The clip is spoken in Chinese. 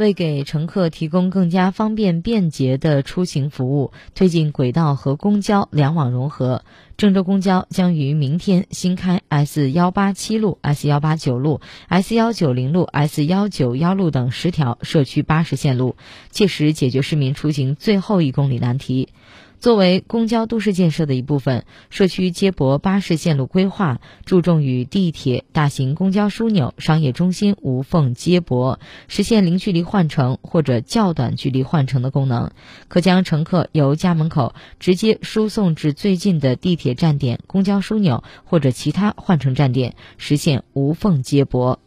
为给乘客提供更加方便便捷的出行服务，推进轨道和公交两网融合，郑州公交将于明天新开 S 幺八七路、S 幺八九路、S 幺九零路、S 幺九幺路等十条社区巴士线路，切实解决市民出行最后一公里难题。作为公交都市建设的一部分，社区接驳巴士线路规划注重与地铁、大型公交枢纽、商业中心无缝接驳，实现零距离换乘或者较短距离换乘的功能。可将乘客由家门口直接输送至最近的地铁站点、公交枢纽或者其他换乘站点，实现无缝接驳。